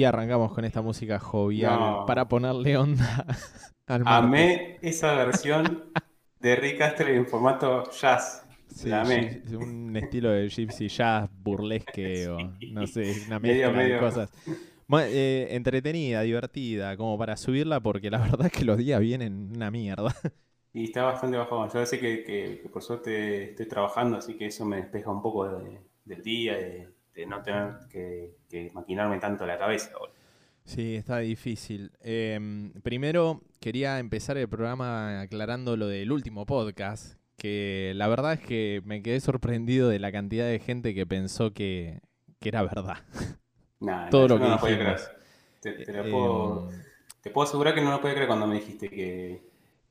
Y arrancamos con esta música jovial No. para ponerle onda al martes. Amé esa versión de Rick Astley en formato jazz. Sí, la amé. un estilo de gypsy jazz burlesque o no sé, una Medio, mezcla de cosas. Eh, entretenida, divertida, como para subirla porque la verdad es que los días vienen una mierda. Y está bastante bajón. Yo sé que, que- que por suerte estoy trabajando, así que eso me despeja un poco de- del día, de, de no tener que, que maquinarme tanto la cabeza. Sí, está difícil. Em, primero quería empezar el programa aclarando lo del último podcast, que la verdad es que me quedé sorprendido de la cantidad de gente que pensó que, que era verdad. Nada, Todo yo lo no que lo podía dijimos. creer. Te, te lo Em, puedo, te puedo asegurar que no lo podía creer cuando me dijiste que,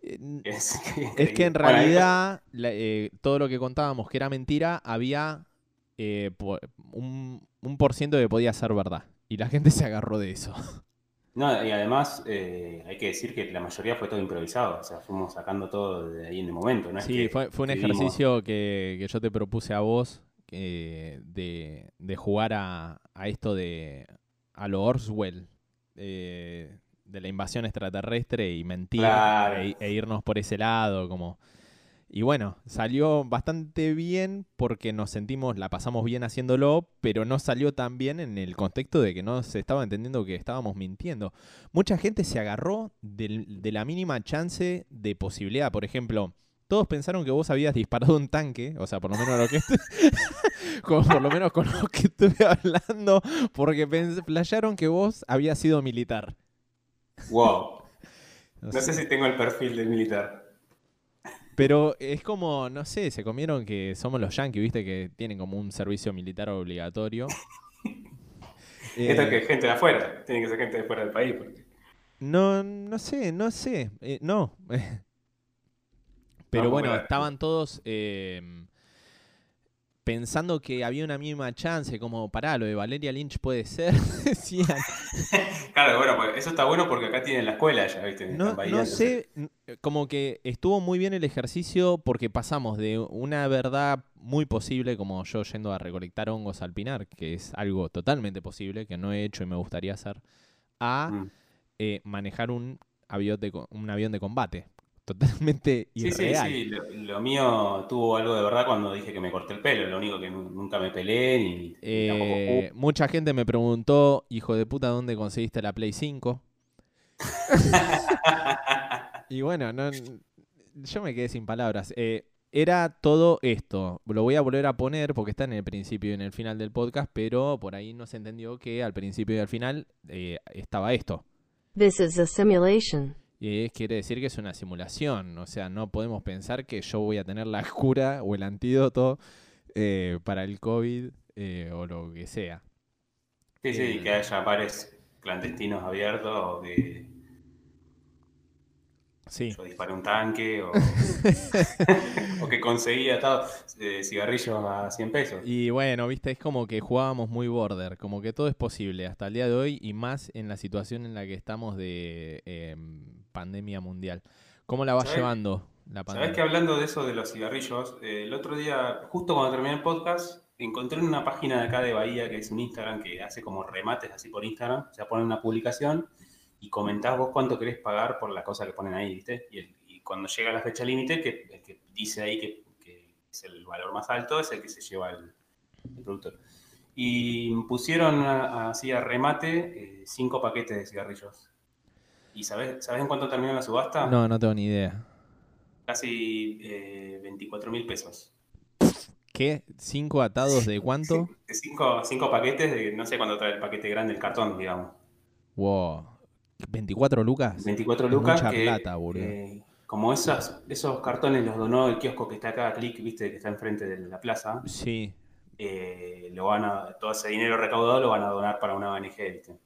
eh, que es, que en realidad la- eh, todo lo que contábamos que era mentira, había eh, un, un por ciento que podía ser verdad. Y la gente se agarró de eso. No, y además eh, hay que decir que la mayoría fue todo improvisado, o sea, fuimos sacando todo de ahí en el momento, ¿no? es Sí, que fue, fue un ejercicio que, que yo te propuse a vos eh, de, de jugar a, a esto de a lo Orswell, eh, de la invasión extraterrestre y mentir Claro. e, e irnos por ese lado, como... Y bueno, salió bastante bien porque nos sentimos, la pasamos bien haciéndolo, pero no salió tan bien en el contexto de que no se estaba entendiendo que estábamos mintiendo. Mucha gente se agarró de la mínima chance de posibilidad. Por ejemplo, todos pensaron que vos habías disparado un tanque, o sea, por lo menos lo que por lo menos con lo que estuve hablando, porque flashearon que vos habías sido militar. Wow, No no sé. sé si tengo el perfil del militar. Pero es como, no sé, se comieron que somos los yankees, viste, que tienen como un servicio militar obligatorio. Esto Eh, es que gente de afuera, tiene que ser gente de fuera del país. porque- No, no sé, no sé, eh, no. Pero No, bueno, estaban todos eh, pensando que había una mínima chance, como pará, lo de Valeria Lynch puede ser, decían. Claro, bueno, pues eso está bueno porque acá tienen la escuela ya, ¿viste? No, sé, como que estuvo muy bien el ejercicio porque pasamos de una verdad muy posible, como yo yendo a recolectar hongos al pinar, que es algo totalmente posible, que no he hecho y me gustaría hacer, a Mm. eh, manejar un avión de, un avión de combate. Totalmente Sí, sí, irreal. sí, lo, lo mío tuvo algo de verdad cuando dije que me corté el pelo, lo único que nu- nunca me peleé ni, tampoco Eh, mucha gente me preguntó, hijo de puta, ¿dónde conseguiste la Play 5? y bueno, no, yo me quedé sin palabras. Eh, era todo esto. Lo voy a volver a poner porque está en el principio y en el final del podcast, pero por ahí no se entendió que al principio y al final eh, estaba esto. This is a simulation. Y quiere decir que es una simulación. O sea, no podemos pensar que yo voy a tener la cura o el antídoto eh, para el COVID eh, o lo que sea. Sí, sí, Eh, que haya bares clandestinos abiertos o que Sí. yo disparé un tanque o, o que conseguí atados eh, cigarrillos a 100 pesos. Y bueno, viste, es como que jugábamos muy border, como que todo es posible hasta el día de hoy y más en la situación en la que estamos de em, pandemia mundial. ¿Cómo la va ¿Sabés- llevando la Sabes pandemia? que hablando de eso de los cigarrillos, eh, el otro día, justo cuando terminé el podcast, encontré una página de acá de Bahía que es un Instagram que hace como remates así por Instagram, o sea, ponen una publicación y comentás vos cuánto querés pagar por la cosa que ponen ahí, ¿viste? Y, el- y cuando llega la fecha límite, que, el que dice ahí que, que es el valor más alto, es el que se lleva el, el productor. Y pusieron así a remate eh, cinco paquetes de cigarrillos. ¿Y sabés, ¿sabés en cuánto terminó la subasta? No, no tengo ni idea. Casi eh, 24 mil pesos. ¿Qué? ¿Cinco atados de cuánto? Sí, cinco, cinco paquetes de no sé cuánto trae el paquete grande, el cartón, digamos. Wow. ¿24 lucas? 24 Es lucas. mucha que, plata, boludo. eh, como esas, esos cartones los donó el kiosco que está acá, Click, viste, que está enfrente de la plaza. Sí. eh, lo van a, todo ese dinero recaudado lo van a donar para una ONG, viste.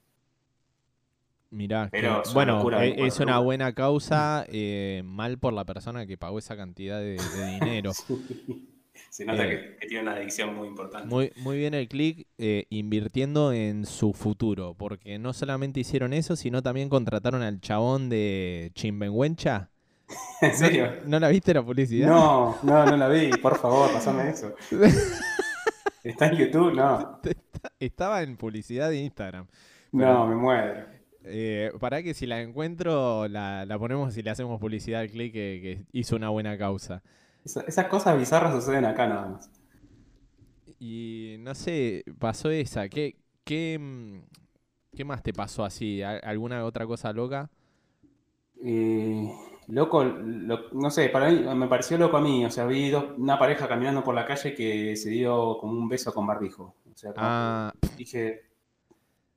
Mirá, Pero es bueno, locura, e- 24 es una buena causa, eh, mal por la persona que pagó esa cantidad de, de dinero. Se nota Eh, que, que tiene una adicción muy importante. Muy, muy bien el click eh, invirtiendo en su futuro, porque no solamente hicieron eso, sino también contrataron al chabón de Chimbenhuencha. ¿En serio? ¿No la viste la publicidad? No, no, no la vi, por favor, pasame eso. ¿Está en YouTube? No. Estaba en publicidad de Instagram. No, me muero. Eh, para que si la encuentro, la, la ponemos y le hacemos publicidad al click que, que hizo una buena causa. Esa- esas cosas bizarras suceden acá nada más. Y no sé, pasó esa. ¿Qué, qué, mm, qué más te pasó así? ¿Al- ¿Alguna otra cosa loca? Eh, loco, lo- no sé, para mí me pareció loco a mí. O sea, vi dos- una pareja caminando por la calle que se dio como un beso con barbijo. O sea, Ah, dije,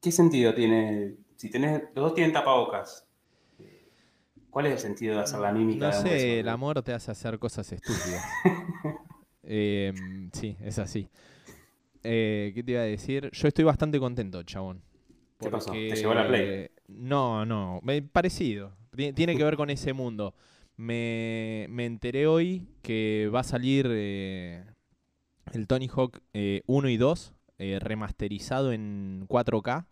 ¿qué sentido tiene? Si tenés, los dos tienen tapabocas. Eh, ¿Cuál es el sentido de hacer la mímica? no de sé, el amor te hace hacer cosas estúpidas. Eh, sí, es así. Eh, ¿qué te iba a decir? Yo estoy bastante contento, chabón. ¿Qué pasó? ¿Te llegó la Play? No, no, parecido. Ti- Tiene que ver con ese mundo. Me, me enteré hoy que va a salir eh, el Tony Hawk eh, 1 y 2 eh, remasterizado en 4K.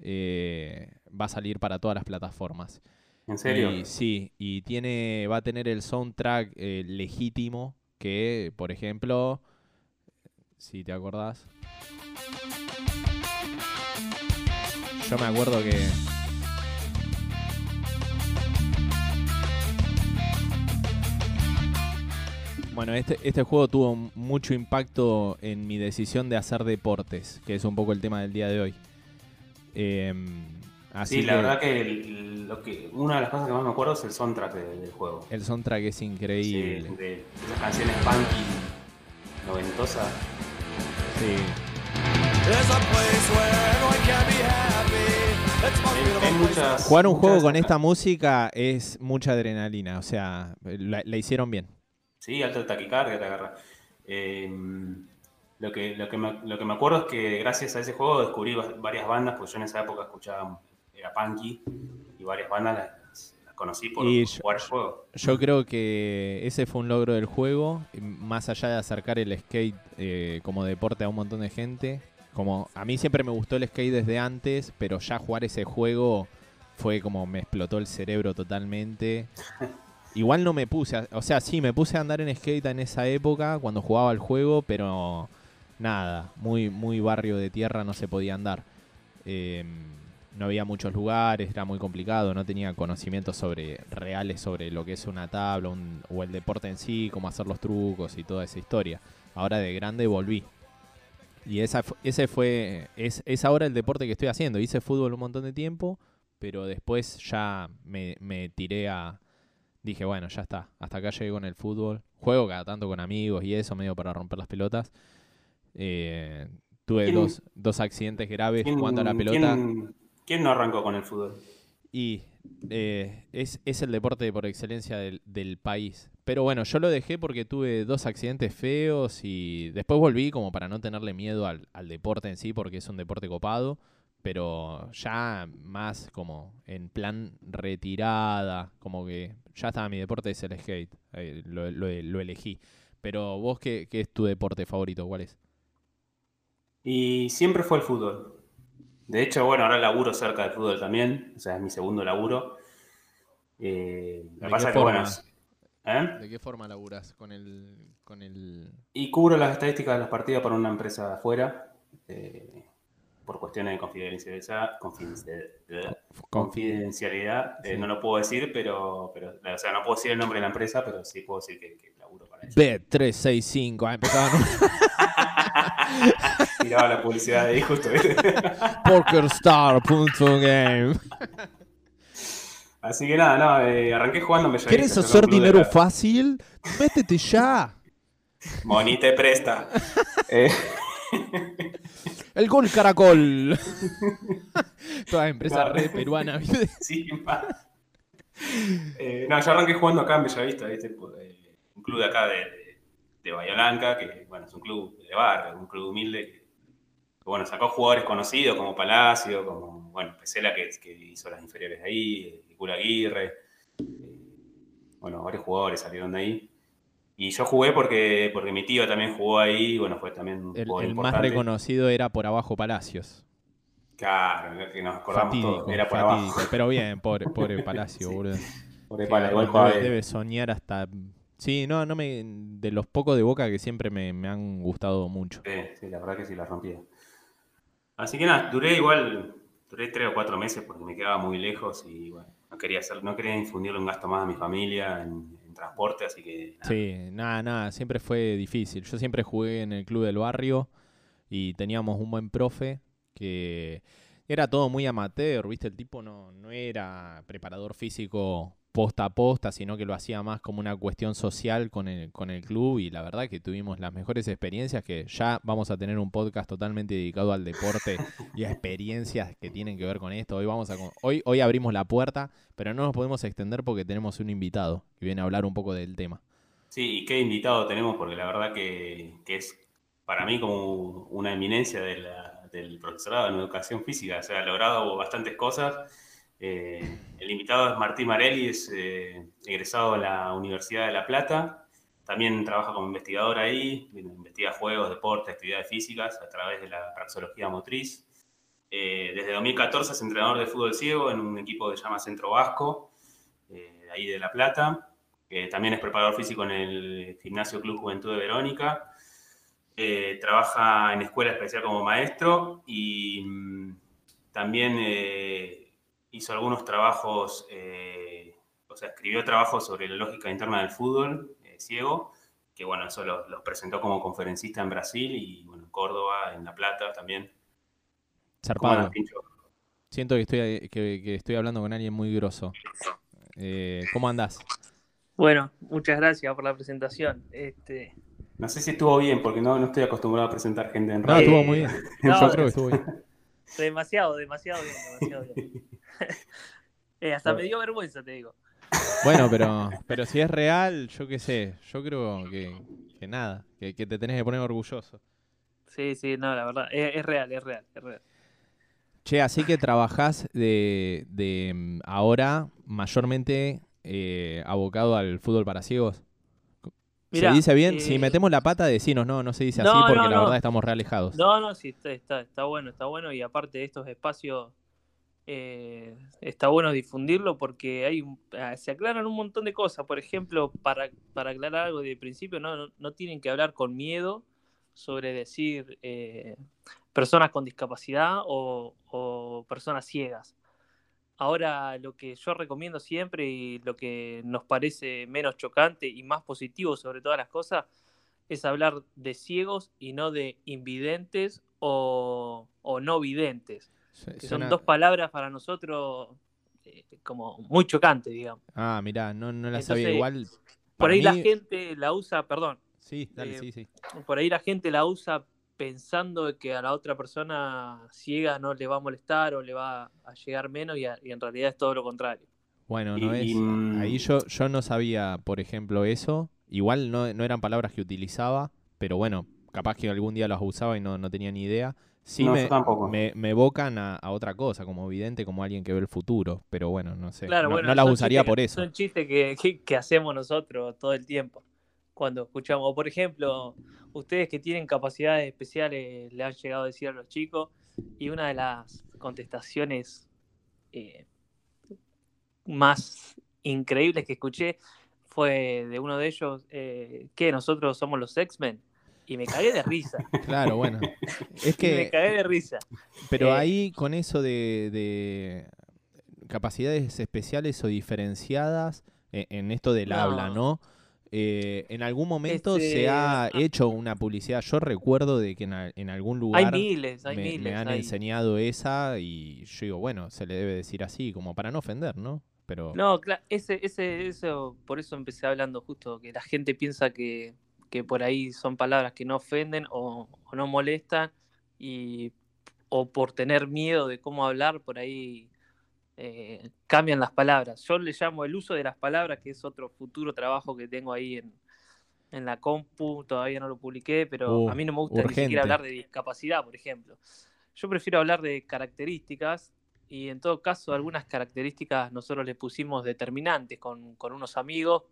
eh, va a salir para todas las plataformas. ¿En serio? Y, sí, y tiene, va a tener el soundtrack eh, legítimo que, por ejemplo, si te acordás. Yo me acuerdo que... Bueno, este, este juego tuvo mucho impacto en mi decisión de hacer deportes, que es un poco el tema del día de hoy. Em, así Sí, la que- verdad que, el- lo que una de las cosas que más me acuerdo es el soundtrack de- del juego. El soundtrack es Sí, increíble. de las canciones punky noventosas. Sí. Hay, muchas. Jugar un juego con esta música es mucha adrenalina, o sea, la, la hicieron bien. Sí, alto taquicardia te agarra. Eh, lo, que, lo, que me, lo que me acuerdo es que gracias a ese juego descubrí va- varias bandas, porque yo en esa época escuchaba, era punky, y varias bandas las, las conocí por Y yo- jugar el juego. Yo creo que ese fue un logro del juego, más allá de acercar el skate eh, como deporte a un montón de gente. Como a mí siempre me gustó el skate desde antes, pero ya jugar ese juego fue como me explotó el cerebro totalmente. Igual no me puse, a- o sea, sí, me puse a andar en skate en esa época cuando jugaba el juego, pero nada, muy, muy barrio de tierra no se podía andar. Eh, no había muchos lugares, era muy complicado, no tenía conocimientos sobre reales sobre lo que es una tabla un- o el deporte en sí, cómo hacer los trucos y toda esa historia. Ahora de grande volví. Y esa, ese fue, es, es ahora el deporte que estoy haciendo. Hice fútbol un montón de tiempo, pero después ya me, me tiré a... Dije, bueno, ya está, hasta acá llegué con el fútbol. Juego cada tanto con amigos y eso, medio para romper las pelotas. Eh, tuve ¿Quién- dos, dos accidentes graves ¿Quién, jugando a la pelota. quién- quién no arrancó con el fútbol? Y eh, es, es el deporte por excelencia del, del país. Pero bueno, yo lo dejé porque tuve dos accidentes feos y después volví como para no tenerle miedo al, al deporte en sí, porque es un deporte copado. Pero ya más como en plan retirada, como que ya estaba mi deporte es el skate, eh, lo, lo- lo elegí. Pero vos, qué, qué es tu deporte favorito? ¿Cuál es? Y siempre fue el fútbol. De hecho, bueno, ahora laburo cerca del fútbol también, o sea, es mi segundo laburo. Eh, ¿De qué que, bueno, ¿eh? ¿De qué forma laburas con el, con el... Y cubro las estadísticas de los partidos para una empresa de afuera, eh, por cuestiones de confidencialidad. confidencialidad, confidencialidad, eh, Sí. no lo puedo decir, pero, pero, o sea, no puedo decir el nombre de la empresa, pero sí puedo decir que, que laburo para ellos. B365, ah, empezaban Tiraba la publicidad de ahí justo. PokerStar.game. Así que nada, no, eh, arranqué jugando en Bellavista. ¿Quieres hacer dinero la- fácil? Métete ya. Moni te presta. Eh, El gol caracol. Toda empresa Claro. red peruana, ¿viste? sí. Eh, no, yo arranqué jugando acá en Bellavista, ¿viste? Eh, un club de acá de, de, Bahía Blanca, que bueno, es un club de barrio, un club humilde, que, que, bueno, sacó jugadores conocidos como Palacio, como, bueno, Pesela que, que hizo las inferiores de ahí, Cura Aguirre, eh, bueno, varios jugadores salieron de ahí. Y yo jugué porque, porque mi tío también jugó ahí, bueno, fue también un El, jugador el más reconocido era por abajo Palacios. Claro, que nos acordamos Fatídico, todos, era por fatídico. abajo. Pero bien, pobre, pobre Palacio, Sí. boludo. Pobre Que Pala, igual debe, jugaba bien. debe soñar hasta. Sí, no, no me. De los pocos de boca que siempre me, me han gustado mucho. Sí, sí, la verdad que sí la rompía. Así que nada, duré igual duré tres o cuatro meses porque me quedaba muy lejos y bueno, no quería hacer, no quería infundirle un gasto más a mi familia en, en transporte, así que nada. Sí, nada, nada, siempre fue difícil. Yo siempre jugué en el club del barrio y teníamos un buen profe que era todo muy amateur, ¿viste? El tipo no, no era preparador físico posta a posta, sino que lo hacía más como una cuestión social con el, con el club y la verdad que tuvimos las mejores experiencias que ya vamos a tener un podcast totalmente dedicado al deporte y a experiencias que tienen que ver con esto. Hoy vamos a hoy hoy abrimos la puerta, pero no nos podemos extender porque tenemos un invitado que viene a hablar un poco del tema. Sí, y qué invitado tenemos, porque la verdad que, que es para mí como una eminencia de la- del profesorado en educación física. O sea, ha logrado bastantes cosas. Eh, el invitado es Martín Marelli, es eh, egresado de la Universidad de La Plata. También trabaja como investigador ahí, investiga juegos, deportes, actividades físicas a través de la praxeología motriz. Eh, desde 2014 es entrenador de fútbol ciego en un equipo que se llama Centro Vasco, ahí de La Plata. También es preparador físico en el Gimnasio Club Juventud de Verónica. Trabaja en escuela especial como maestro y mm, también hizo algunos trabajos, eh, o sea, escribió trabajos sobre la lógica interna del fútbol eh, ciego, que bueno, eso lo- los presentó como conferencista en Brasil y bueno, en Córdoba, en La Plata también. ¿Cómo Zarpado. Siento que estoy, que, que estoy hablando con alguien muy grosso. Eh, ¿Cómo andás? Bueno, muchas gracias por la presentación. Este, No sé si estuvo bien, porque no, no estoy acostumbrado a presentar gente en No, radio. estuvo muy bien. no, Yo creo que estuvo bien. Demasiado, demasiado bien, demasiado bien. Eh, hasta me dio vergüenza, te digo. Bueno, pero, pero si es real, yo qué sé. Yo creo que, que nada, que, que te tenés que poner orgulloso. Sí, sí, no, la verdad, es, es real, es real, es real. Che, así que trabajás de, de mm, ahora mayormente eh, abocado al fútbol para ciegos. Mirá, ¿Se dice bien? eh, Si metemos la pata, decinos, no, no se dice así porque no, la no. verdad estamos re alejados. No, no, sí, está, está, está bueno, está bueno. Y aparte de estos espacios, eh, está bueno difundirlo porque hay ah, se aclaran un montón de cosas. Por ejemplo, para, para aclarar algo de principio, no, no, no tienen que hablar con miedo sobre decir eh, personas con discapacidad o, o personas ciegas. Ahora, lo que yo recomiendo siempre y lo que nos parece menos chocante y más positivo sobre todas las cosas es hablar de ciegos y no de invidentes o, o no videntes, que son dos palabras para nosotros eh, como muy chocantes, digamos. Ah, mirá, no, no la sabía igual. Por ahí la gente la usa, perdón, Sí, dale, eh, sí, sí. por ahí la gente la usa pensando que a la otra persona ciega no le va a molestar o le va a llegar menos y, a- y en realidad es todo lo contrario. Bueno, Y- no es. y, mm, Ahí yo, yo no sabía, por ejemplo, eso. Igual no, no eran palabras que utilizaba, pero bueno, capaz que algún día las usaba y no, no tenía ni idea. Sí No, me, me, me evocan a, a otra cosa, como vidente, como alguien que ve el futuro. Pero bueno, no sé. Claro, no, bueno, no las usaría por eso. Son chistes que, que- que hacemos nosotros todo el tiempo cuando escuchamos. O por ejemplo, ustedes que tienen capacidades especiales le han llegado a decir a los chicos y una de las contestaciones eh, más increíbles que escuché fue de uno de ellos eh, que nosotros somos los X-Men. Y me cagué de risa. Claro, bueno. Es Y me que, cagué de risa. pero eh, ahí con eso de, de capacidades especiales o diferenciadas en, en esto del No. habla, ¿no? Eh, en algún momento Este, se ha ah. hecho una publicidad. Yo recuerdo de que en, a- en algún lugar Hay miles, hay me, han hay- enseñado esa y yo digo, bueno, se le debe decir así, como para no ofender, ¿no? Pero No, claro, ese, ese, eso, por eso empecé hablando justo, que la gente piensa que, que por ahí son palabras que no ofenden o, o no molestan, y, o por tener miedo de cómo hablar, por ahí eh, cambian las palabras. Yo le llamo el uso de las palabras, que es otro futuro trabajo que tengo ahí en, en la compu, todavía no lo publiqué, pero Uh, a mí no me gusta ni siquiera hablar de discapacidad, por ejemplo. Yo prefiero hablar de características y en todo caso algunas características nosotros le pusimos determinantes con, con unos amigos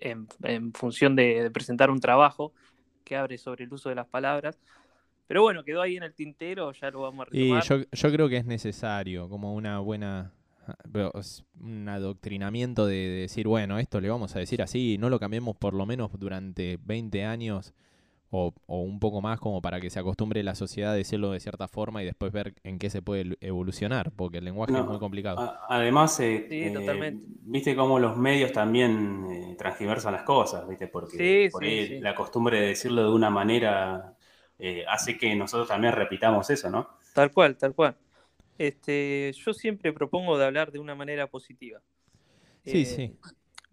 en, en función de, de presentar un trabajo que abre sobre el uso de las palabras. Pero bueno, quedó ahí en el tintero, ya lo vamos a y retomar. yo, yo creo que es necesario, como una buena un adoctrinamiento de, de decir, bueno, esto le vamos a decir así, no lo cambiemos por lo menos durante 20 años o, o un poco más como para que se acostumbre la sociedad a decirlo de cierta forma y después ver en qué se puede evolucionar, porque el lenguaje No, es muy complicado. A- Además, eh, Sí, eh, totalmente. viste cómo los medios también eh, transgiversan las cosas, viste, porque Sí, por sí, ahí sí. la costumbre de decirlo de una manera eh, hace que nosotros también repitamos eso, ¿no? Tal cual, tal cual. Este, yo siempre propongo de hablar de una manera positiva. Sí, Eh, sí.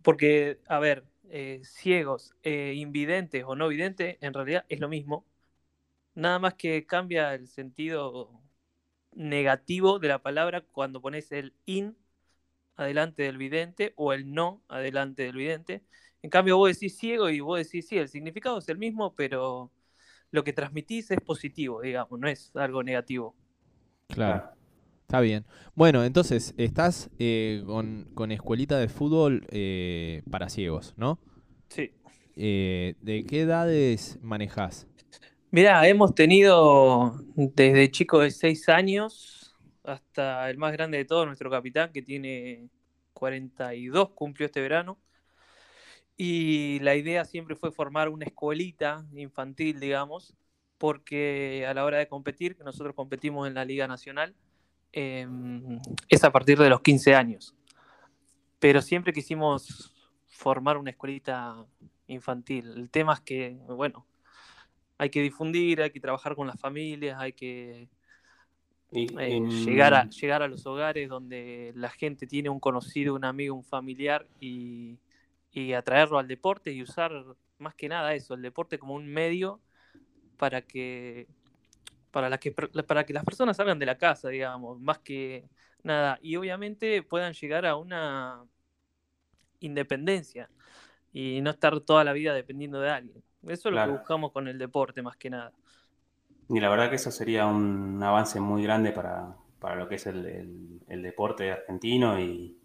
Porque, a ver, eh, ciegos, eh, invidentes o no videntes, en realidad es lo mismo. Nada más que cambia el sentido negativo de la palabra cuando pones el in adelante del vidente o el no adelante del vidente. En cambio, vos decís ciego y vos decís sí, el significado es el mismo, pero lo que transmitís es positivo, digamos, no es algo negativo. Claro. Está bien. Bueno, entonces, estás eh, con, con escuelita de fútbol eh, para ciegos, ¿no? Sí. Eh, ¿De qué edades manejas? Mirá, hemos tenido desde chico de 6 años hasta el más grande de todos, nuestro capitán, que tiene 42, cumplió este verano. Y la idea siempre fue formar una escuelita infantil, digamos, porque a la hora de competir, que nosotros competimos en la Liga Nacional, em, es a partir de los 15 años. Pero siempre quisimos formar una escuelita infantil. El tema es que, bueno, hay que difundir, hay que trabajar con las familias, hay que eh, llegar, a, llegar a los hogares donde la gente tiene un conocido, un amigo, un familiar y, y atraerlo al deporte y usar más que nada eso, el deporte como un medio para que para, la que, para que las personas salgan de la casa, digamos, más que nada, y obviamente puedan llegar a una independencia y no estar toda la vida dependiendo de alguien. Eso es lo que buscamos con el deporte más que nada. Y la verdad que eso sería un avance muy grande para, para lo que es el, el- el deporte argentino y,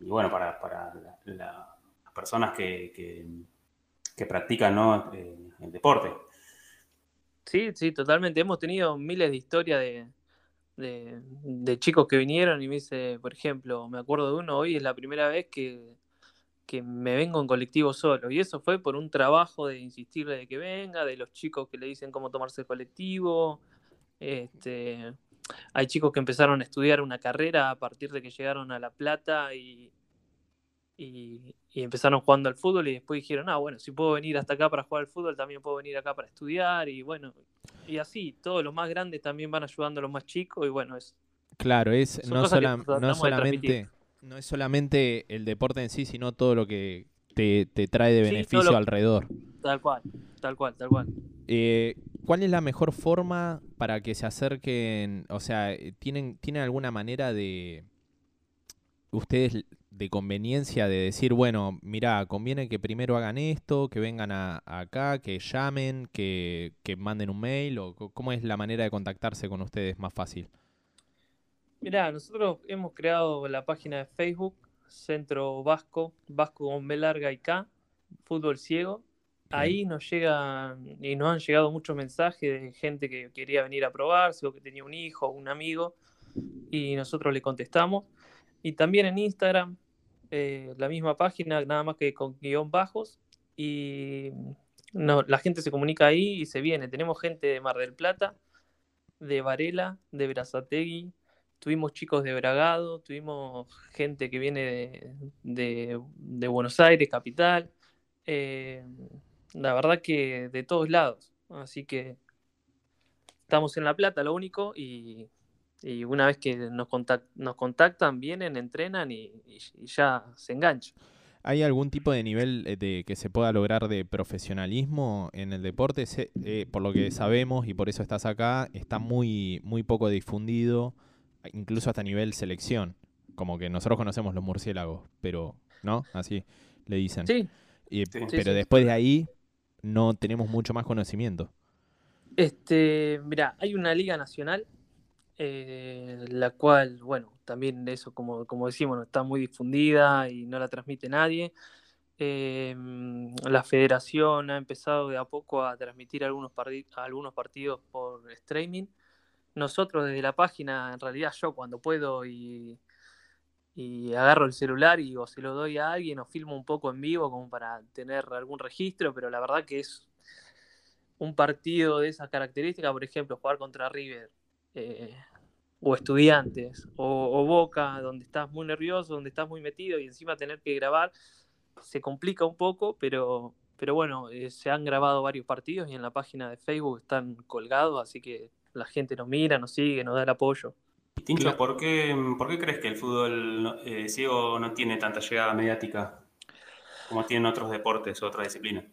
y bueno, para, para la- personas que, que- practican ¿no? Eh, el deporte. Sí, sí, totalmente. Hemos tenido miles de historias de, de, de chicos que vinieron y me dice, por ejemplo, me acuerdo de uno, hoy es la primera vez que, que me vengo en colectivo solo. Y eso fue por un trabajo de insistirle de que venga, de los chicos que le dicen cómo tomarse el colectivo. Este, hay chicos que empezaron a estudiar una carrera a partir de que llegaron a La Plata y, y, y empezaron jugando al fútbol y después dijeron, ah, bueno, si puedo venir hasta acá para jugar al fútbol, también puedo venir acá para estudiar y bueno, y así, todos los más grandes también van ayudando a los más chicos y bueno, es, Claro, es no, sola- no solamente no es solamente el deporte en sí, sino todo lo que te, te trae de Sí, beneficio lo- alrededor. tal cual, tal cual, tal cual. Eh, ¿Cuál es la mejor forma para que se acerquen? O sea, ¿tienen, ¿tienen alguna manera de ustedes de conveniencia de decir, bueno, mira, conviene que primero hagan esto, que vengan a, acá, que llamen, que, que manden un mail? o ¿Cómo es la manera de contactarse con ustedes más fácil? Mirá, nosotros hemos creado la página de Facebook, Centro Vasco, Vasco con B larga y K, Fútbol Ciego. Ahí nos llegan y nos han llegado muchos mensajes de gente que quería venir a probarse o que tenía un hijo o un amigo y nosotros le contestamos. Y también en Instagram, eh, la misma página, nada más que con guion bajos y no, la gente se comunica ahí y se viene. Tenemos gente de Mar del Plata, de Varela, de Berazategui, tuvimos chicos de Bragado, tuvimos gente que viene de, de- de Buenos Aires, capital. eh, la verdad que de todos lados. Así que estamos en La Plata, lo único, y, y una vez que nos, contac- nos contactan, vienen, entrenan y, y- y ya se enganchan. ¿Hay algún tipo de nivel eh, de que se pueda lograr de profesionalismo en el deporte? Se- eh, por lo que sabemos y por eso estás acá, está muy, muy poco difundido, incluso hasta a nivel selección. Como que nosotros conocemos los murciélagos, pero ¿no? Así le dicen. Sí, Y- Sí. pero sí. después de ahí no tenemos mucho más conocimiento. Este, mira, hay una liga nacional, eh, la cual, bueno, también eso, como, como decimos, no está muy difundida y no la transmite nadie. Eh, la federación ha empezado de a poco a transmitir algunos, algunos partidos por streaming. Nosotros desde la página, en realidad yo cuando puedo y, y agarro el celular y o se lo doy a alguien o filmo un poco en vivo como para tener algún registro, pero la verdad que es un partido de esas características, por ejemplo, jugar contra River eh, o Estudiantes o, o Boca, donde estás muy nervioso, donde estás muy metido y encima tener que grabar, se complica un poco, pero, pero bueno, eh, se han grabado varios partidos y en la página de Facebook están colgados, así que la gente nos mira, nos sigue, nos da el apoyo. Tincho. ¿por qué, por qué crees que el fútbol eh, ciego no tiene tanta llegada mediática como tienen otros deportes o otras disciplinas?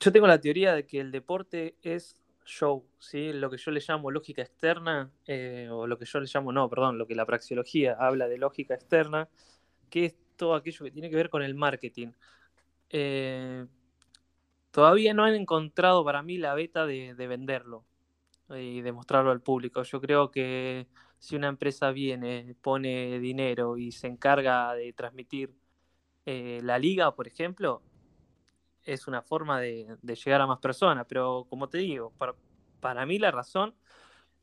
Yo tengo la teoría de que el deporte es show, ¿sí? Lo que yo le llamo lógica externa, eh, o lo que yo le llamo, no, perdón, lo que la praxeología habla de lógica externa, que es todo aquello que tiene que ver con el marketing. Eh, todavía no han encontrado para mí la beta de, de venderlo y de mostrarlo al público. Yo creo que si una empresa viene, pone dinero y se encarga de transmitir eh, la liga, por ejemplo, es una forma de, llegar a más personas. Pero como te digo, para, para mí la razón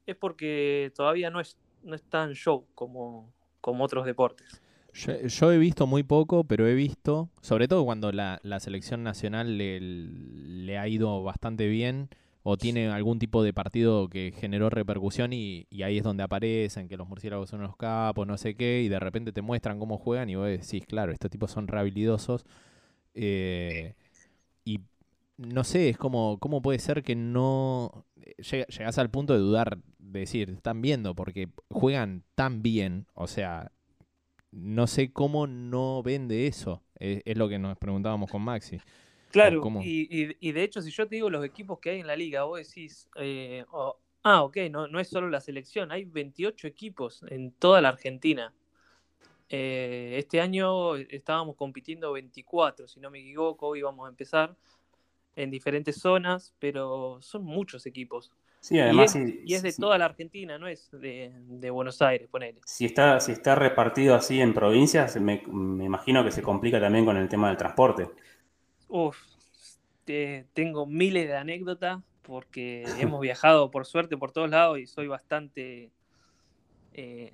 es porque todavía no es, no es tan show como, como otros deportes. Yo, he visto muy poco, pero he visto, sobre todo cuando la, la selección nacional le, le ha ido bastante bien o tiene algún tipo de partido que generó repercusión y, y ahí es donde aparecen que los murciélagos son unos capos, no sé qué, y de repente te muestran cómo juegan y vos decís, claro, estos tipos son rehabilidosos. eh, y no sé, es como, ¿cómo puede ser que no lleg- llegás al punto de dudar, de decir, están viendo, porque juegan tan bien, o sea, no sé cómo no vende eso. Es, es lo que nos preguntábamos con Maxi. Claro, y- y de hecho, si yo te digo los equipos que hay en la liga, vos decís, eh, oh, ah, ok, no, no es solo la selección, hay 28 equipos en toda la Argentina. Eh, este año estábamos compitiendo 24, si no me equivoco, hoy vamos a empezar en diferentes zonas, pero son muchos equipos. Sí, Y además, es, si, y es de si- toda la Argentina, no es de, de Buenos Aires, ponele. si está, si está repartido así en provincias, me, me imagino que se complica también con el tema del transporte. Uf, te- tengo miles de anécdotas porque hemos viajado por suerte por todos lados y soy bastante eh,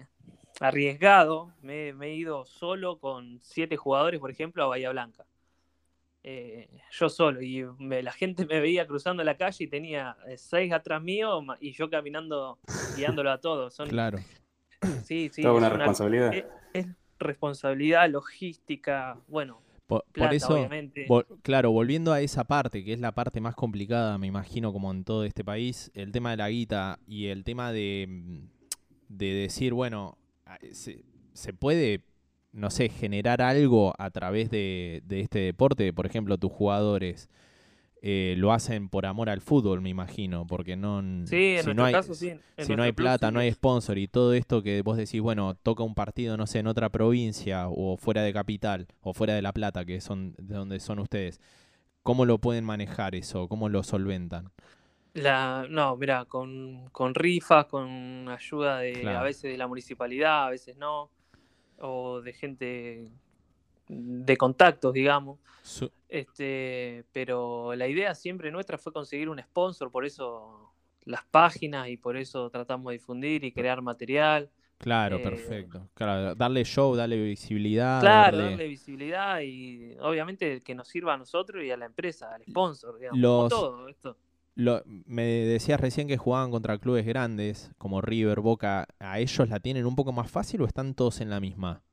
arriesgado. Me, me he ido solo con siete jugadores, por ejemplo, a Bahía Blanca. Eh, yo solo, y me- la gente me veía cruzando la calle y tenía eh, seis atrás mío y yo caminando, guiándolo a todos. Son, Claro. sí, sí, Toda es una una- responsabilidad. es- es responsabilidad, logística, bueno, Por, eso, obviamente. vol- claro, volviendo a esa parte, que es la parte más complicada, me imagino, como en todo este país, el tema de la guita y el tema de, de decir, bueno, se, se puede, no sé, generar algo a través de, de este deporte. Por ejemplo, tus jugadores eh, lo hacen por amor al fútbol, me imagino, porque no... Sí, en si no hay, caso sí. en- en si no nuestro hay club plata, sí no hay sponsor y todo esto que vos decís, bueno, toca un partido, no sé, en otra provincia o fuera de capital o fuera de La Plata, que son de donde son ustedes, ¿cómo lo pueden manejar eso? ¿Cómo lo solventan? La, no, mira, con, con rifas, con ayuda de Claro. a veces de la municipalidad, a veces no, o de gente de contactos, digamos. Su- Este, pero la idea siempre nuestra fue conseguir un sponsor, por eso las páginas y por eso tratamos de difundir y crear material. claro, Eh, perfecto. Claro, darle show, darle visibilidad. Claro, darle- darle visibilidad y obviamente que nos sirva a nosotros y a la empresa, al sponsor, digamos, Los- todo esto. Lo- me decías recién que jugaban contra clubes grandes como River, Boca. ¿A ellos la tienen un poco más fácil o están todos en la misma?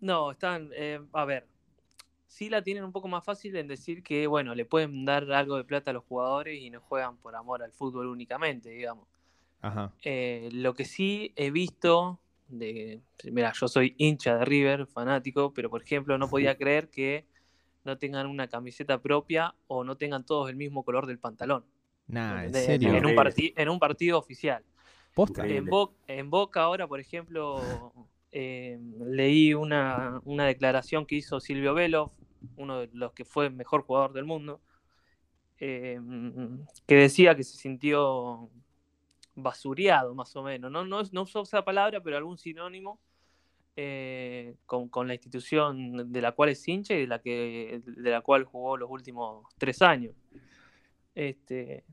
No, están, eh, a ver, sí la tienen un poco más fácil en decir que, bueno, le pueden dar algo de plata a los jugadores y no juegan por amor al fútbol únicamente, digamos. Ajá. Eh, lo que sí he visto, de, mira, yo soy hincha de River, fanático, pero por ejemplo no podía creer que no tengan una camiseta propia o no tengan todos el mismo color del pantalón. Nah, ¿en serio? En un, en partido oficial. En, Bo- en Boca ahora, por ejemplo, eh, leí una, una declaración que hizo Silvio Velo, uno de los que fue el mejor jugador del mundo, eh, que decía que se sintió basureado, más o menos. No, no, no usó esa palabra, pero algún sinónimo eh, con, con la institución de la cual es hincha y de la, que, de la cual jugó los últimos tres años. Este,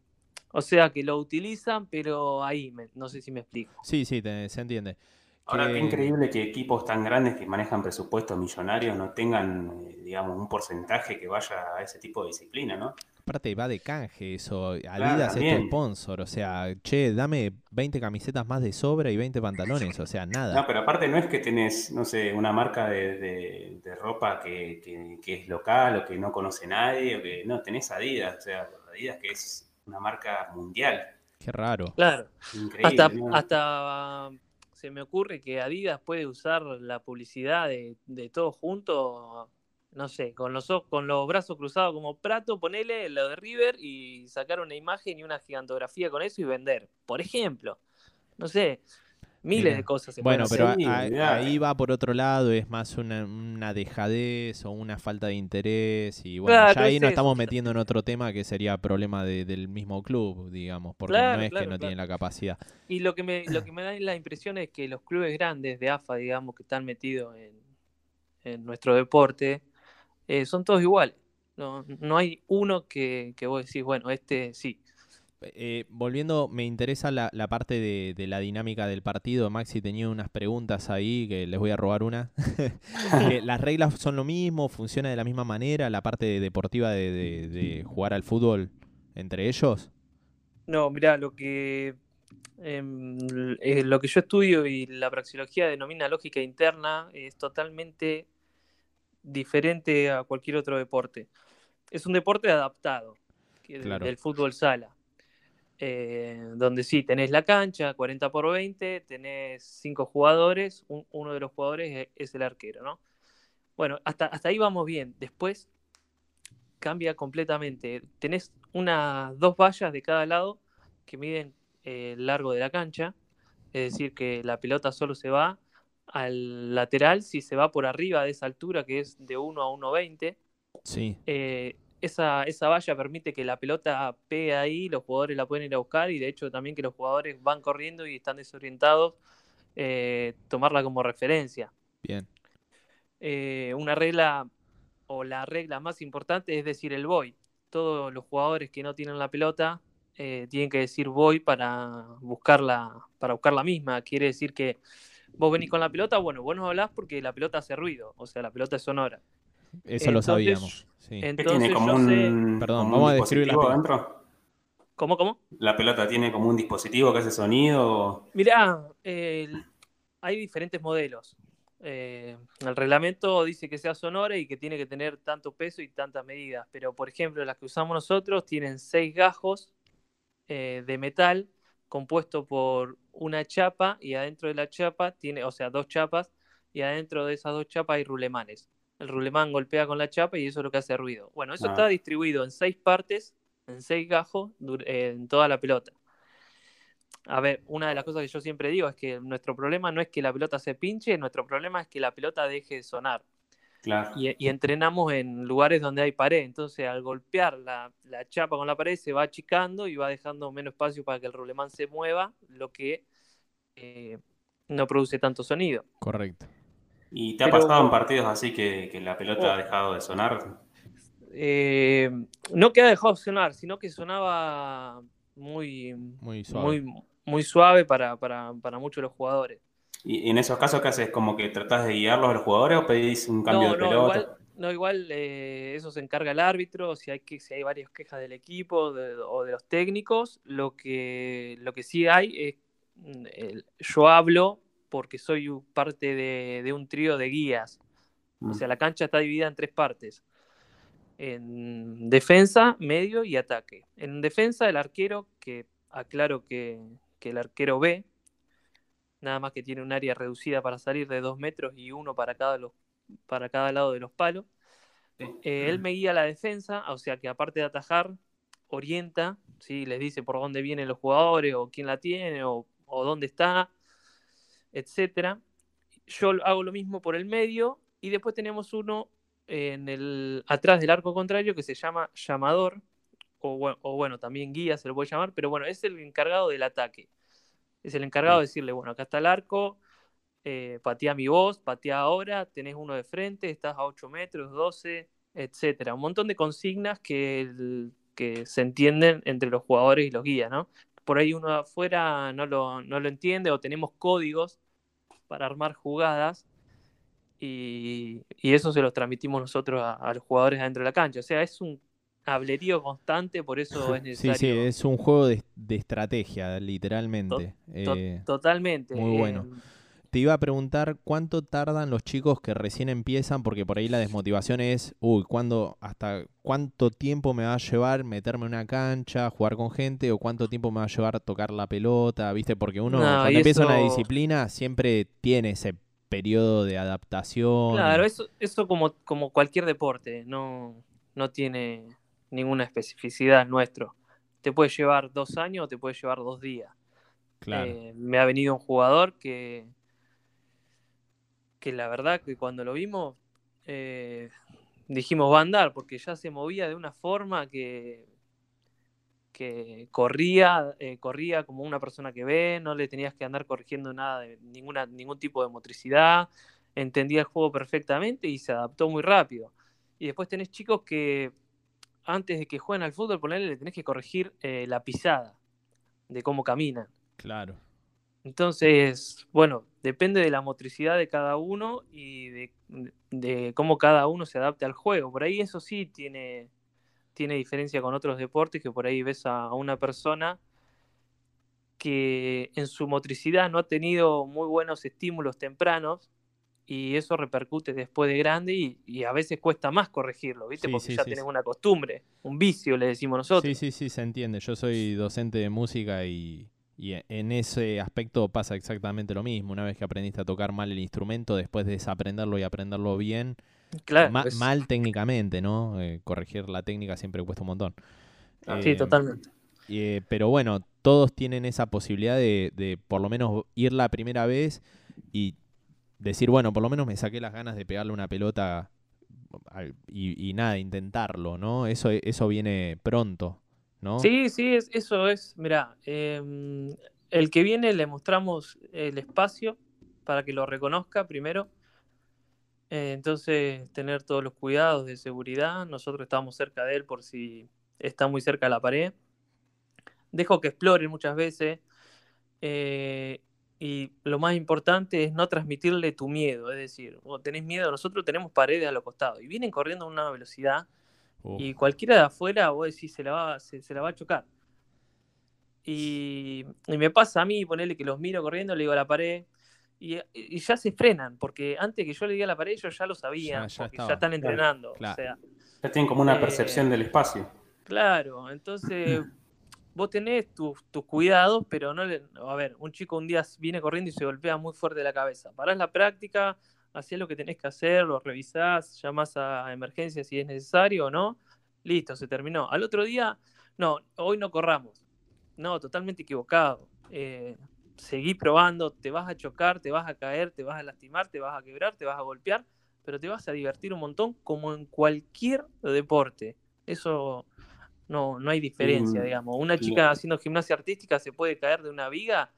o sea que lo utilizan, pero ahí, me- no sé si me explico. Sí, sí, te- se entiende. Ahora, Que- qué increíble que equipos tan grandes que manejan presupuestos millonarios no tengan, eh, digamos, un porcentaje que vaya a ese tipo de disciplina, ¿no? aparte va de canje eso. Adidas es tu sponsor. O sea, che, dame 20 camisetas más de sobra y 20 pantalones. O sea, No, nada. pero aparte no es que tenés, no sé, una marca de, de- de ropa que, que- que es local o que no conoce nadie, o que no, tenés Adidas, o sea, Adidas que es una marca mundial. Qué raro. Claro. Increíble. Hasta, ¿no? hasta se me ocurre que Adidas puede usar la publicidad de, de todo junto, no sé, con los, ojos- con los brazos cruzados como Prato, ponele lo de River y sacar una imagen y una gigantografía con eso y vender. Por ejemplo, no sé, miles de cosas se Bueno, pero hacer. Sí, a- a- olvidate. ahí va por otro lado, es más una, una dejadez o una falta de interés. Y bueno, Claro, ya ahí es nos eso. estamos metiendo en otro tema que sería problema de- del mismo club, digamos, porque Claro, no es que no claro. tienen la capacidad. Y lo que me, lo que me da la impresión es que los clubes grandes de AFA, digamos, que están metidos en, en nuestro deporte, eh, son todos iguales. No, no hay uno que, que vos decís, bueno, este sí. Eh, volviendo, me interesa la, la parte de, de la dinámica del partido. Maxi tenía unas preguntas ahí que les voy a robar una. Que ¿Las reglas son lo mismo? ¿Funciona de la misma manera la parte deportiva de, de- de jugar al fútbol entre ellos? No, mirá, lo que, em, eh, lo que yo estudio y la praxeología denomina lógica interna es totalmente diferente a cualquier otro deporte. Es un deporte adaptado que Claro. del fútbol sala. Eh, donde sí, tenés la cancha, 40 por 20, tenés cinco jugadores, un- uno de los jugadores es, es el arquero, ¿no? Bueno, hasta, hasta ahí vamos bien. Después cambia completamente. Tenés unas dos vallas de cada lado que miden eh, el largo de la cancha, es decir, que la pelota solo se va al lateral si se va por arriba de esa altura que es de 1 a 1,20. Sí. Eh, esa, esa valla permite que la pelota pegue ahí, los jugadores la pueden ir a buscar y de hecho también que los jugadores van corriendo y están desorientados, eh, tomarla como referencia. Bien. Eh, una regla o la regla más importante es decir el voy. Todos los jugadores que no tienen la pelota eh, tienen que decir voy para buscarla, para buscar la misma. Quiere decir que vos venís con la pelota, bueno, vos no hablás porque la pelota hace ruido, o sea, la pelota es sonora. Eso lo sabíamos. Sí. ¿Qué Entonces tiene como sé... un, Perdón, como vamos un a describir la adentro? ¿Cómo, cómo? ¿La pelota tiene como un dispositivo que hace sonido? Mirá, hay diferentes modelos. Eh, el reglamento dice que sea sonora y que tiene que tener tanto peso y tantas medidas, pero por ejemplo las que usamos nosotros tienen seis gajos eh, de metal compuesto por una chapa y adentro de la chapa tiene, o sea, dos chapas y adentro de esas dos chapas hay rulemanes. El rulemán golpea con la chapa y eso es lo que hace ruido. Bueno, eso Ah. está distribuido en seis partes, en seis gajos, en toda la pelota. A ver, una de las cosas que yo siempre digo es que nuestro problema no es que la pelota se pinche, nuestro problema es que la pelota deje de sonar. Claro. Y, y entrenamos en lugares donde hay pared, entonces al golpear la, la chapa con la pared se va achicando y va dejando menos espacio para que el rulemán se mueva, lo que eh, no produce tanto sonido. Correcto. ¿Y te ha Pero- pasado en partidos así que, que la pelota ha Oh. dejado de sonar? Eh, no que ha dejado de sonar, sino que sonaba muy, Muy suave. muy, muy suave para, para, para muchos de los jugadores. ¿Y en esos casos qué haces? ¿Como que tratás de guiarlos a los jugadores o pedís un cambio no, de no, pelota? igual, no, igual eh, eso se encarga el árbitro, si hay, que, si hay varias quejas del equipo de- o de los técnicos, lo que, lo que sí hay es, mm, el- yo hablo porque soy parte de, de un trío de guías, o Mm. sea, la cancha está dividida en tres partes, en defensa, medio y ataque. En defensa, el arquero, que aclaro que, que el arquero B, nada más que tiene un área reducida para salir de dos metros y uno para cada, los, para cada lado de los palos. Sí. Eh, él me guía la defensa, o sea que aparte de atajar, orienta, ¿sí? les dice por dónde vienen los jugadores o quién la tiene o, o dónde está, etcétera. Yo hago lo mismo por el medio y después tenemos uno en el, atrás del arco contrario que se llama llamador, o, bue- o bueno, también guía se lo puede llamar, pero bueno, es el encargado del ataque. Es el encargado de decirle, bueno, acá está el arco, eh, patea mi voz, patea ahora, tenés uno de frente, estás a 8 metros, 12, etcétera. Un montón de consignas que, el- que se entienden entre los jugadores y los guías, ¿no? Por ahí uno afuera no lo, no lo entiende o tenemos códigos para armar jugadas y, y eso se los transmitimos nosotros a, a los jugadores adentro de la cancha. O sea, es un hablerío constante, por eso es Sí, necesario. sí, es un juego de, de estrategia, literalmente. To- Eh, Totalmente. muy bueno. eh, Te iba a preguntar cuánto tardan los chicos que recién empiezan, porque por ahí la desmotivación es, uy, ¿cuándo, hasta cuánto tiempo me va a llevar meterme en una cancha, jugar con gente, o cuánto tiempo me va a llevar tocar la pelota, ¿viste? Porque uno No, cuando empieza una disciplina siempre tiene ese periodo de adaptación. Claro, eso, eso como, como cualquier deporte, no, no tiene ninguna especificidad nuestro. Te puede llevar dos años o te puede llevar dos días. claro. Eh, me ha venido un jugador que, que la verdad que cuando lo vimos eh, dijimos va a andar, porque ya se movía de una forma que, que corría, eh, corría como una persona que ve, no le tenías que andar corrigiendo nada de ninguna, ningún tipo de motricidad, entendía el juego perfectamente y se adaptó muy rápido. Y después tenés chicos que antes de que jueguen al fútbol, ponerle, le tenés que corregir eh, la pisada de cómo caminan. Claro. Entonces, bueno, depende de la motricidad de cada uno y de, de cómo cada uno se adapte al juego. Por ahí eso sí tiene, tiene diferencia con otros deportes, que por ahí ves a, una persona que en su motricidad no ha tenido muy buenos estímulos tempranos y eso repercute después de grande y, y a veces cuesta más corregirlo, ¿viste? Sí, Porque sí, ya sí, tenés sí. una costumbre, un vicio, le decimos nosotros. Sí, sí, sí, se entiende. Yo soy docente de música y, y e- en ese aspecto pasa exactamente lo mismo. Una vez que aprendiste a tocar mal el instrumento, después de desaprenderlo y aprenderlo bien, Claro, ma- es- mal técnicamente, ¿no? Eh, corregir la técnica siempre cuesta un montón. sí, Eh, totalmente. eh, pero bueno, todos tienen esa posibilidad de, de por lo menos ir la primera vez y decir, bueno, por lo menos me saqué las ganas de pegarle una pelota al- y, y nada, intentarlo, ¿no? Eso, eso viene pronto, ¿no? Sí, sí, es, eso es. Mira, el que viene le mostramos el espacio para que lo reconozca primero. Eh, entonces, tener todos los cuidados de seguridad. Nosotros estamos cerca de él por si está muy cerca de la pared. Dejo que explore muchas veces. eh, y lo más importante es no transmitirle tu miedo. Es decir, vos tenés miedo, nosotros tenemos paredes a los costados y vienen corriendo a una velocidad Y cualquiera de afuera, vos decís, se la va, se, se la va a chocar. Y, y me pasa a mí, ponerle que los miro corriendo, le digo a la pared, y, y ya se frenan, porque antes que yo le diga a la pared, ellos ya lo sabían, Ya- ya porque estaba. ya están entrenando. Claro. O sea, Ya tienen como una Eh, percepción del espacio. claro, entonces vos tenés tus, tus cuidados, pero no le. A ver, un chico un día viene corriendo y se golpea muy fuerte la cabeza. Parás la práctica, hacés lo que tenés que hacer, lo revisás, llamás a emergencia si es necesario o no. Listo, se terminó. Al otro día, no, hoy no corramos. No, totalmente equivocado. Eh, seguí probando, te vas a chocar, te vas a caer, te vas a lastimar, te vas a quebrar, te vas a golpear, pero te vas a divertir un montón como en cualquier deporte. Eso no, no hay diferencia, Mm, digamos. Una chica haciendo gimnasia artística se puede caer de una viga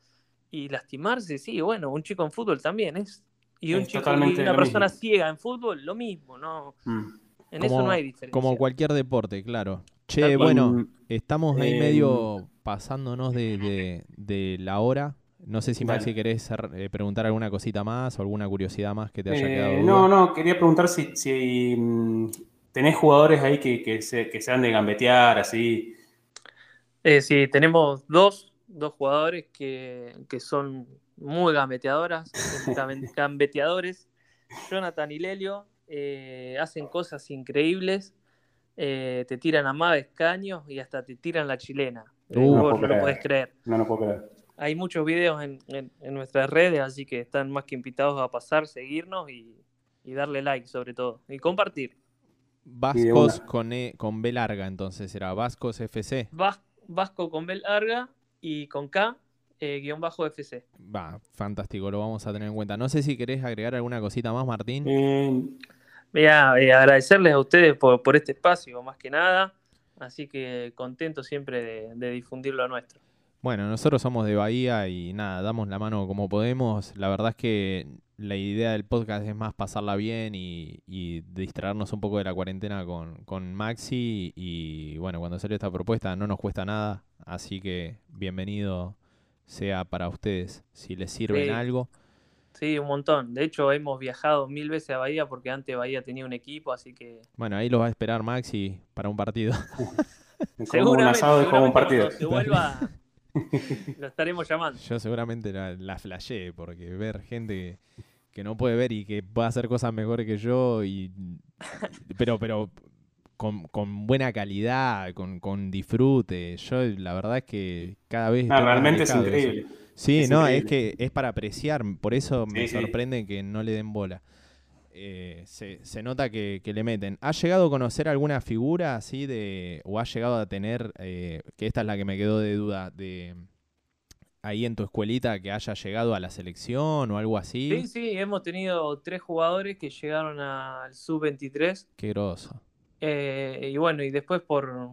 y lastimarse, sí, bueno, un chico en fútbol también es. Y un chico y una persona mismo. ciega en fútbol, lo mismo, no. Mm. En eso no hay diferencia. como cualquier deporte, claro. Che, bueno, Mm, estamos ahí em, medio pasándonos de, de- de la hora. No sé si. Maxi querés eh, preguntar alguna cosita más o alguna curiosidad más que te haya Eh, quedado. no, duda. no, quería preguntar si, si, mm, tenés jugadores ahí que, que, se, que sean de gambetear, así. Eh, sí, tenemos dos, dos jugadores que, que son muy gambeteadoras, gambe- gambeteadores. Jonathan y Lelio eh, hacen cosas increíbles, eh, te tiran amaves, caños y hasta te tiran la chilena. Uh. No no lo podés creer. No lo puedo creer. Hay muchos videos en, en- en nuestras redes, así que están más que invitados a pasar, seguirnos y, y darle like sobre todo. Y compartir. Vascos con, E- con B larga, entonces era Vascos FC. Vas- Vasco con B larga y con K, eh, guion bajo FC. Va, fantástico, lo vamos a tener en cuenta. No sé si querés agregar alguna cosita más, Martín. Mira, eh, agradecerles a ustedes por, por este espacio, más que nada. Así que contento siempre de, de difundir lo nuestro. Bueno, nosotros somos de Bahía y nada, damos la mano como podemos. La verdad es que la idea del podcast es más pasarla bien y, y distraernos un poco de la cuarentena con, con Maxi. Y bueno, cuando salió esta propuesta no nos cuesta nada, así que bienvenido sea para ustedes si les sirve en algo. Sí, un montón. De hecho, hemos viajado mil veces a Bahía porque antes Bahía tenía un equipo, así que Bueno, ahí lo va a esperar Maxi para un partido. Como un asado y como un partido. se vuelva lo estaremos llamando. Yo seguramente la, la flasheé, porque ver gente que, que no puede ver y que puede hacer cosas mejores que yo, y pero, pero con, con buena calidad, con, con disfrute. Yo la verdad es que cada vez... Realmente es increíble. Sí, Es no, es que es para apreciar, por eso me Sí, sí. sorprende que no le den bola. Eh, se, se nota que, que le meten. ¿Has llegado a conocer alguna figura así de, o has llegado a tener, eh, que esta es la que me quedó de duda, de ahí en tu escuelita que haya llegado a la selección o algo así? Sí, sí, hemos tenido tres jugadores que llegaron al sub-23 Qué groso. Eh, y bueno, y después por,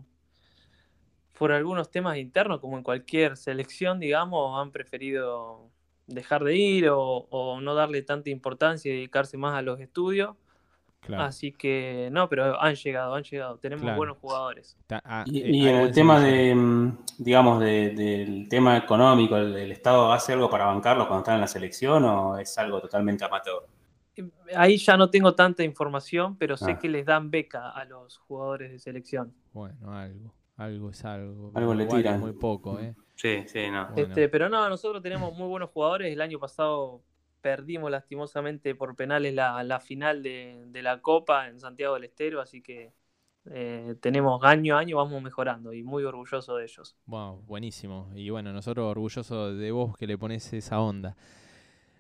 por algunos temas internos, como en cualquier selección, digamos, han preferido dejar de ir o, o no darle tanta importancia y dedicarse más a los estudios. Claro. Así que no, pero han llegado, han llegado. Tenemos Claro. buenos jugadores. Ta- ah, Y, eh, y el tema de, mm, digamos, de- del tema económico, ¿el, el Estado hace algo para bancarlos cuando están en la selección o es algo totalmente amateur? Ahí ya no tengo tanta información, pero sé Ah. que les dan beca a los jugadores de selección. Bueno, algo. Algo es algo. Algo le tiran. muy poco, ¿eh? Sí, sí, no. Bueno. Este, pero no, nosotros tenemos muy buenos jugadores. El año pasado perdimos lastimosamente por penales la, la final de, de la Copa en Santiago del Estero, así que eh, tenemos año a año, vamos mejorando y muy orgulloso de ellos. Wow, buenísimo. Y bueno, nosotros orgullosos de vos que le pones esa onda.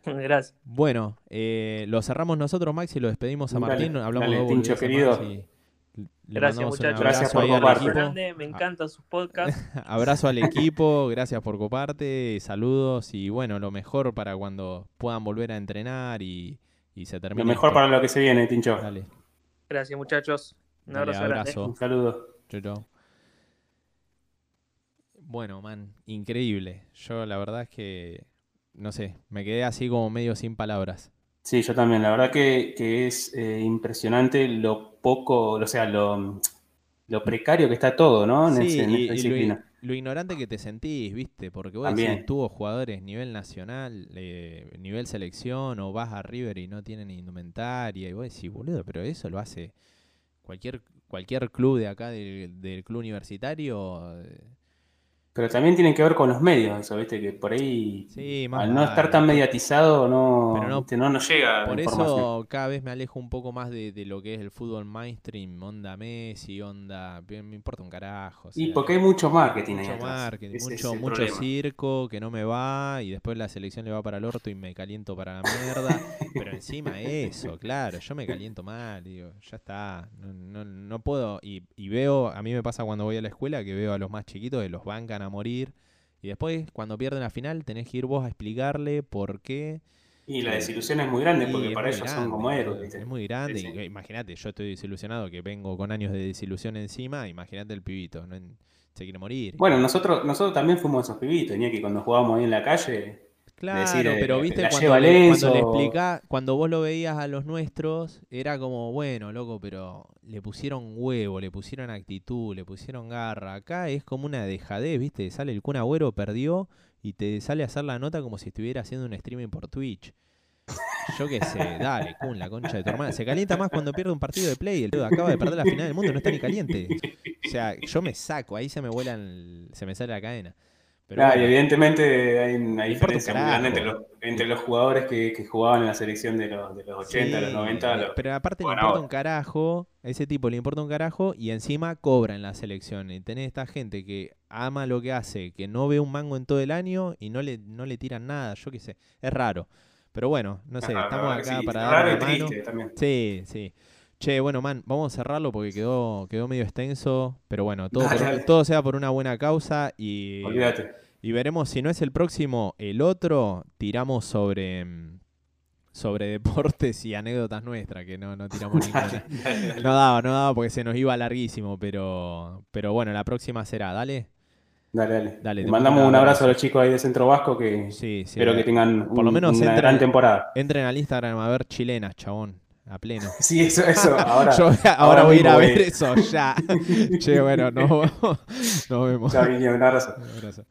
Gracias. Bueno, eh, lo cerramos nosotros, Maxi, lo despedimos a Dale, Martín. Hablamos dale, dos Tincho querido. Le Gracias, muchachos. Gracias por. Grande, me encantan sus podcasts. Abrazo al equipo, gracias por coparte, saludos y bueno, lo mejor para cuando puedan volver a entrenar y, y se termine. Lo mejor esto. para lo que se viene, Tincho. Dale, Gracias, muchachos. Un dale, abrazo, grande. abrazo. Un saludo. Chau, chau. Bueno, man, increíble. Yo la verdad es que, no sé, me quedé así como medio sin palabras. Sí, yo también. La verdad que, que es eh, impresionante lo poco, o sea, lo, lo precario que está todo, ¿no? En, Sí, en esta y lo, disciplina. lo ignorante que te sentís, ¿viste? Porque vos También. decís, tuvo jugadores nivel nacional, eh, nivel selección, o vas a River y no tienen indumentaria, y vos decís, boludo, pero eso lo hace cualquier cualquier club de acá del, del club universitario. eh, Pero también tiene que ver con los medios, eso, ¿viste? Que por ahí, Sí, más al no estar tan mediatizado, no, Pero no- ¿viste? no nos llega Por eso cada vez me alejo un poco más de, de lo que es el fútbol mainstream, onda Messi, onda... Me importa un carajo. o Y porque hay mucho marketing ahí mucho atrás. marketing, Ese es mucho, mucho problema. circo que no me va y después la selección le va para el orto y me caliento para la mierda. Pero encima eso, claro, yo me caliento mal, digo, ya está, no, no, no puedo. Y, y veo, a mí me pasa cuando voy a la escuela que veo a los más chiquitos que los bancan a morir. Y después, cuando pierden la final, tenés que ir vos a explicarle por qué. Y la desilusión es muy grande porque para ellos son como héroes. Es muy grande. Sí, Imagínate, yo estoy desilusionado que vengo con años de desilusión encima. Imagínate el pibito, ¿no? se quiere morir. Bueno, nosotros, nosotros también fuimos esos pibitos, que cuando jugábamos ahí en la calle, Claro, decir, eh, pero viste cuando le, cuando le cuando vos lo veías a los nuestros, era como, bueno, loco, pero le pusieron huevo, le pusieron actitud, le pusieron garra. Acá es como una dejadez, viste, sale el Kun Agüero, perdió y te sale a hacer la nota como si estuviera haciendo un streaming por Twitch. Yo qué sé, dale, Kun, la concha de tu hermana. Se calienta más cuando pierde un partido de play. El tío acaba de perder la final del mundo, no está ni caliente. O sea, yo me saco, ahí se me vuelan, el- se me sale la cadena. Pero Claro, y bueno. evidentemente hay una diferencia muy grande entre los, entre los jugadores que, que jugaban en la selección de los, de los 80, los Sí, 90. le- los- pero aparte bueno, le importa ahora. un carajo, a ese tipo le importa un carajo y encima cobra en la selección. Y tenés esta gente que ama lo que hace, que no ve un mango en todo el año y no le, no le tiran nada, yo qué sé, es raro. Pero bueno, no sé, Ajá, estamos acá sí, para raro dar y la mano. triste también. Sí, sí. Che, bueno, man, vamos a cerrarlo porque quedó, quedó medio extenso, pero bueno, todo, Dale, por- dale. todo sea por una buena causa y, Olvídate. y veremos si no es el próximo, el otro, tiramos sobre, sobre deportes y anécdotas nuestras, que no, no tiramos ninguna. No daba, no daba porque se nos iba larguísimo, pero, pero bueno, la próxima será, dale. Dale, dale. Dale, Le te mandamos un abrazo a los chicos ahí de Centro Vasco que Sí, sí. espero que tengan Por lo menos una entren- gran temporada. Entren al Instagram a ver chilenas, chabón, a pleno. Sí, eso, eso. Ahora, Yo ahora, ahora voy a ir a ver eso ya. che, bueno, nos, nos vemos. chao, Guiño, un abrazo. Un abrazo.